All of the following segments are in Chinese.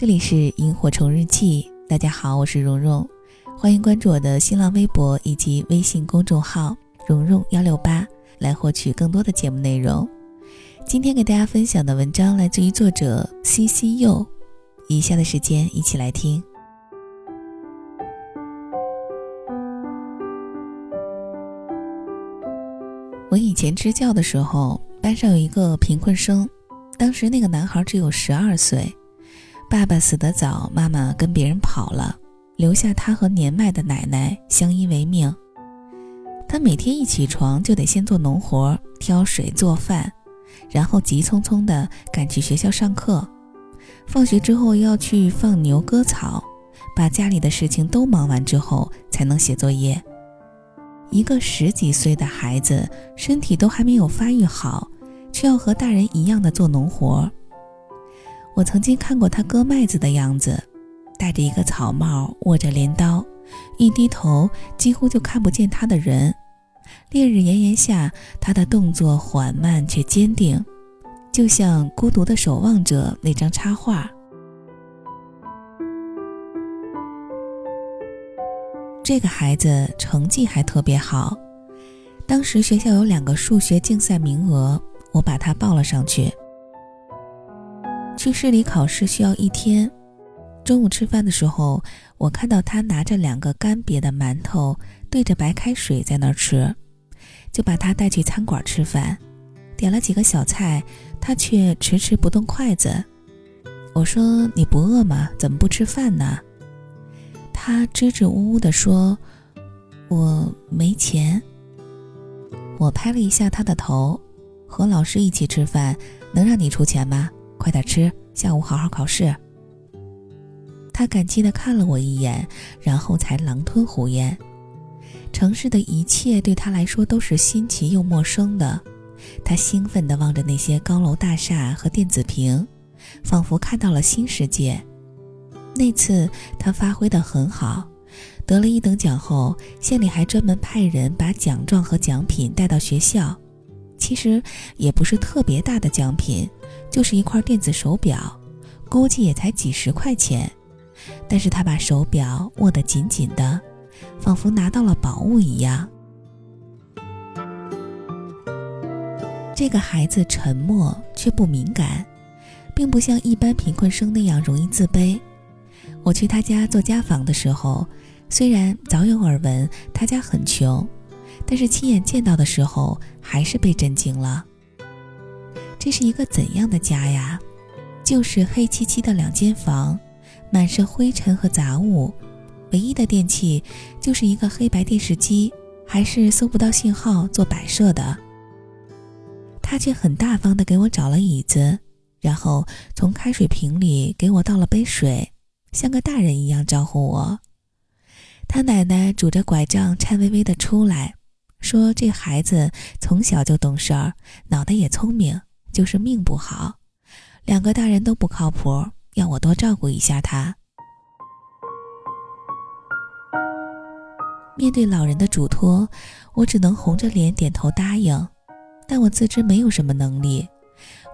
这里是萤火虫日记，大家好，我是蓉蓉，欢迎关注我的新浪微博以及微信公众号蓉蓉幺六八，来获取更多的节目内容。今天给大家分享的文章来自于作者 C C 柚，以下的时间一起来听。我以前支教的时候，班上有一个贫困生，当时那个男孩只有十二岁，爸爸死得早，妈妈跟别人跑了，留下他和年迈的奶奶相依为命。他每天一起床就得先做农活，挑水做饭，然后急匆匆地赶去学校上课，放学之后要去放牛割草，把家里的事情都忙完之后才能写作业。一个十几岁的孩子，身体都还没有发育好，却要和大人一样的做农活。我曾经看过他割麦子的样子，戴着一个草帽，握着镰刀，一低头几乎就看不见他的人。烈日炎炎下，他的动作缓慢却坚定，就像《孤独的守望者》那张插画。这个孩子成绩还特别好，当时学校有两个数学竞赛名额，我把他报了上去。去市里考试需要一天，中午吃饭的时候，我看到他拿着两个干瘪的馒头，对着白开水在那儿吃，就把他带去餐馆吃饭，点了几个小菜，他却迟迟不动筷子。我说：“你不饿吗？怎么不吃饭呢？”他支支吾吾地说：“我没钱。”我拍了一下他的头，和老师一起吃饭能让你出钱吗？快点吃，下午好好考试。他感激地看了我一眼，然后才狼吞虎咽。城市的一切对他来说都是新奇又陌生的，他兴奋地望着那些高楼大厦和电子屏，仿佛看到了新世界。那次他发挥得很好，得了一等奖后，县里还专门派人把奖状和奖品带到学校。其实也不是特别大的奖品，就是一块电子手表，估计也才几十块钱。但是他把手表握得紧紧的，仿佛拿到了宝物一样。这个孩子沉默却不敏感，并不像一般贫困生那样容易自卑。我去他家做家访的时候，虽然早有耳闻他家很穷，但是亲眼见到的时候，还是被震惊了。这是一个怎样的家呀？就是黑漆漆的两间房，满是灰尘和杂物，唯一的电器就是一个黑白电视机，还是搜不到信号做摆设的。他却很大方地给我找了椅子，然后从开水瓶里给我倒了杯水。像个大人一样招呼我，他奶奶拄着拐杖颤巍巍地出来，说：“这孩子从小就懂事儿，脑袋也聪明，就是命不好，两个大人都不靠谱，要我多照顾一下他。”面对老人的嘱托，我只能红着脸点头答应，但我自知没有什么能力，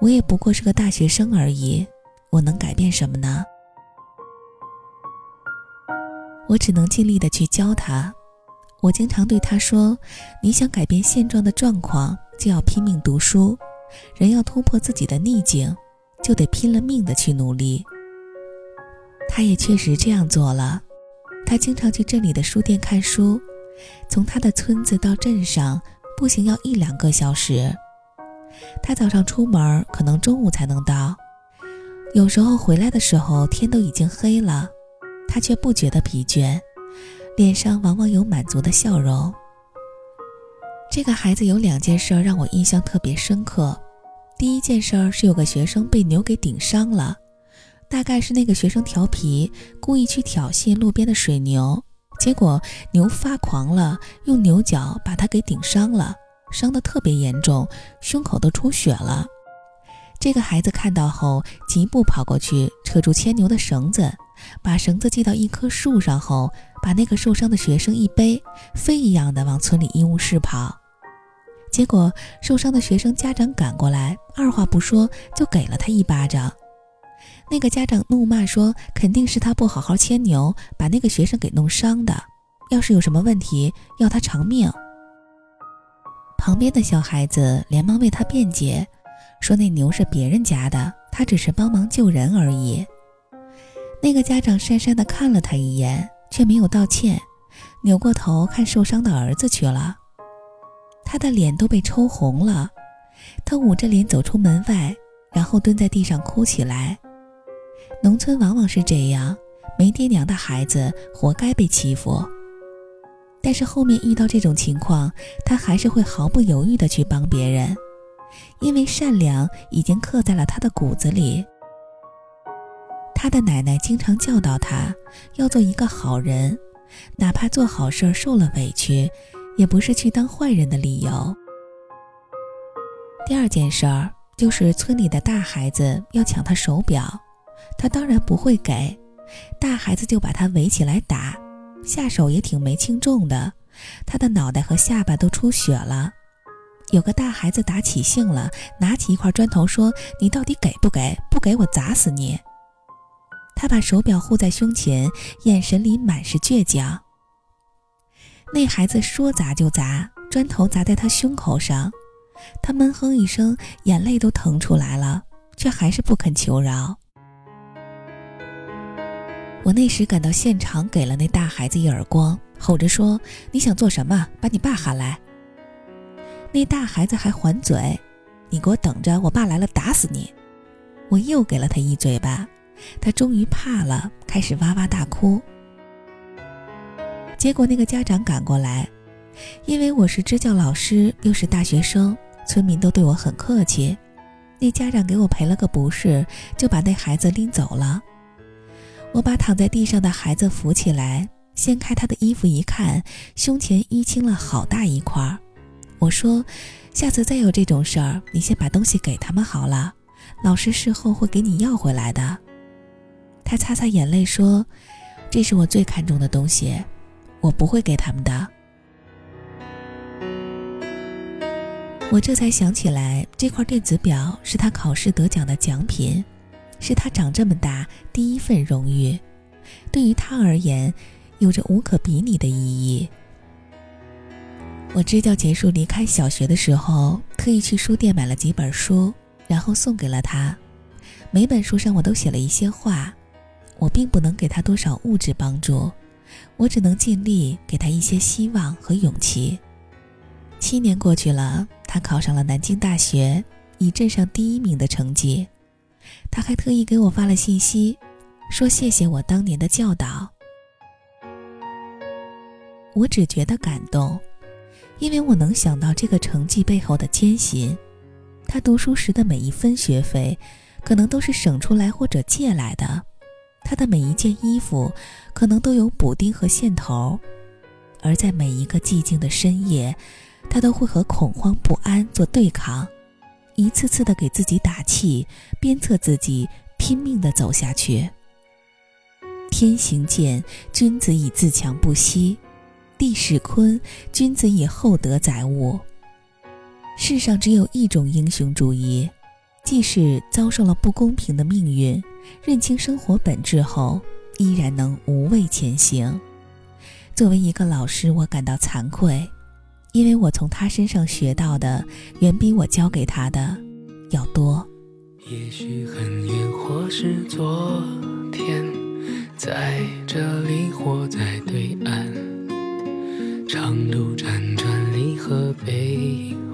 我也不过是个大学生而已，我能改变什么呢？我只能尽力的去教他。我经常对他说：“你想改变现状的状况，就要拼命读书；人要突破自己的逆境，就得拼了命的去努力。”他也确实这样做了。他经常去镇里的书店看书，从他的村子到镇上步行要一两个小时。他早上出门可能中午才能到，有时候回来的时候天都已经黑了。他却不觉得疲倦，脸上往往有满足的笑容。这个孩子有两件事让我印象特别深刻。第一件事是有个学生被牛给顶伤了，大概是那个学生调皮，故意去挑衅路边的水牛，结果牛发狂了，用牛角把他给顶伤了，伤得特别严重，胸口都出血了。这个孩子看到后，急步跑过去，扯住牵牛的绳子。把绳子系到一棵树上后，把那个受伤的学生一背，飞一样的往村里医务室跑。结果受伤的学生家长赶过来，二话不说就给了他一巴掌。那个家长怒骂说：“肯定是他不好好牵牛，把那个学生给弄伤的。要是有什么问题，要他偿命。”旁边的小孩子连忙为他辩解，说：“那牛是别人家的，他只是帮忙救人而已。”那个家长讪讪地看了他一眼，却没有道歉，扭过头看受伤的儿子去了。他的脸都被抽红了，他捂着脸走出门外，然后蹲在地上哭起来。农村往往是这样，没爹娘的孩子活该被欺负。但是后面遇到这种情况，他还是会毫不犹豫地去帮别人，因为善良已经刻在了他的骨子里。他的奶奶经常教导他要做一个好人，哪怕做好事受了委屈，也不是去当坏人的理由。第二件事儿就是村里的大孩子要抢他手表。他当然不会给，大孩子就把他围起来打，下手也挺没轻重的，他的脑袋和下巴都出血了。有个大孩子打起兴了，拿起一块砖头说：“你到底给不给？不给我砸死你！”他把手表护在胸前，眼神里满是倔强。那孩子说砸就砸，砖头砸在他胸口上，他闷哼一声，眼泪都腾出来了，却还是不肯求饶。我那时赶到现场，给了那大孩子一耳光，吼着说：“你想做什么？把你爸喊来。”那大孩子还还嘴：“你给我等着，我爸来了打死你！”我又给了他一嘴巴，他终于怕了，开始哇哇大哭。结果那个家长赶过来，因为我是支教老师，又是大学生，村民都对我很客气。那家长给我赔了个不是，就把那孩子拎走了。我把躺在地上的孩子扶起来，掀开他的衣服一看，胸前淤青了好大一块。我说：“下次再有这种事儿，你先把东西给他们好了，老师事后会给你要回来的。”他擦擦眼泪说：“这是我最看重的东西，我不会给他们的。”我这才想起来，这块电子表是他考试得奖的奖品。是他长这么大第一份荣誉，对于他而言，有着无可比拟的意义。我支教结束离开小学的时候，特意去书店买了几本书，然后送给了他。每本书上我都写了一些话。我并不能给他多少物质帮助，我只能尽力给他一些希望和勇气。七年过去了，他考上了南京大学，以镇上第一名的成绩。他还特意给我发了信息，说谢谢我当年的教导。我只觉得感动，因为我能想到这个成绩背后的艰辛。他读书时的每一分学费，可能都是省出来或者借来的；他的每一件衣服，可能都有补丁和线头。而在每一个寂静的深夜，他都会和恐慌不安做对抗。一次次的给自己打气，鞭策自己拼命的走下去。天行健，君子以自强不息；地势坤，君子以厚德载物。世上只有一种英雄主义，即使遭受了不公平的命运，认清生活本质后，依然能无畏前行。作为一个老师，我感到惭愧。因为我从他身上学到的，远比我教给他的要多。也许很远，或是昨天，在这里或在对岸，长路辗转，离合悲欢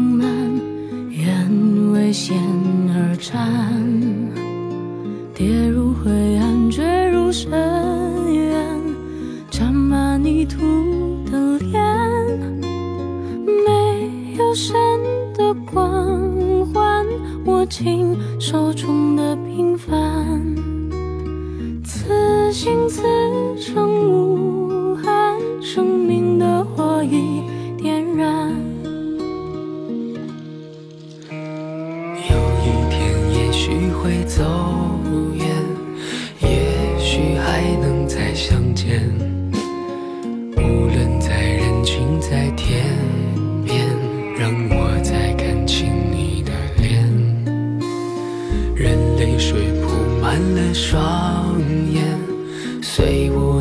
为险而战，跌入灰暗，坠入深渊，沾满。泥土的脸，没有神的光环。握紧手中的水铺满了双眼，虽无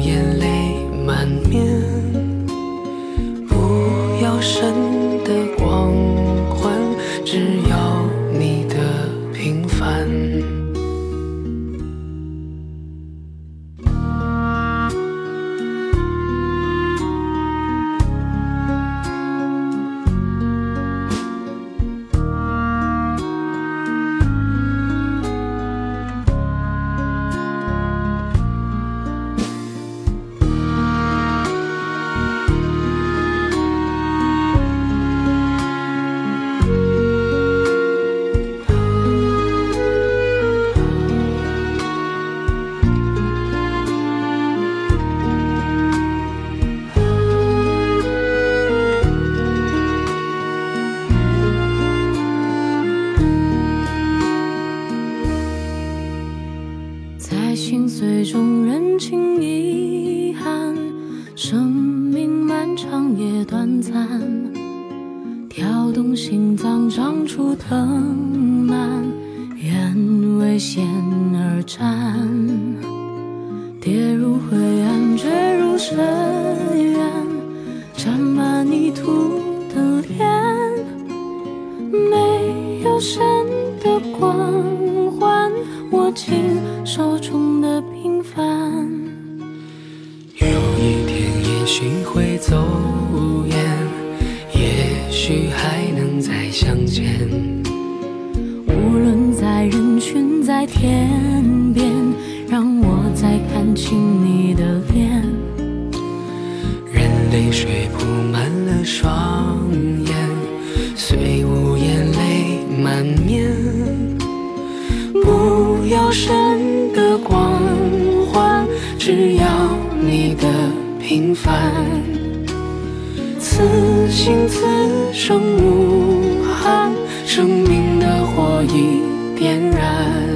长出藤蔓，愿为险而战，跌入灰暗，坠入深渊，沾满泥土的脸，没有神的光环，握紧手中的平凡。有一天也许会走远，许还能再相见。无论在人群在天边，让我再看清你的脸。任泪水铺满了双眼，虽无言泪满面。不要神的光环，只要你的平凡。此心此生无憾，生命的火已点燃。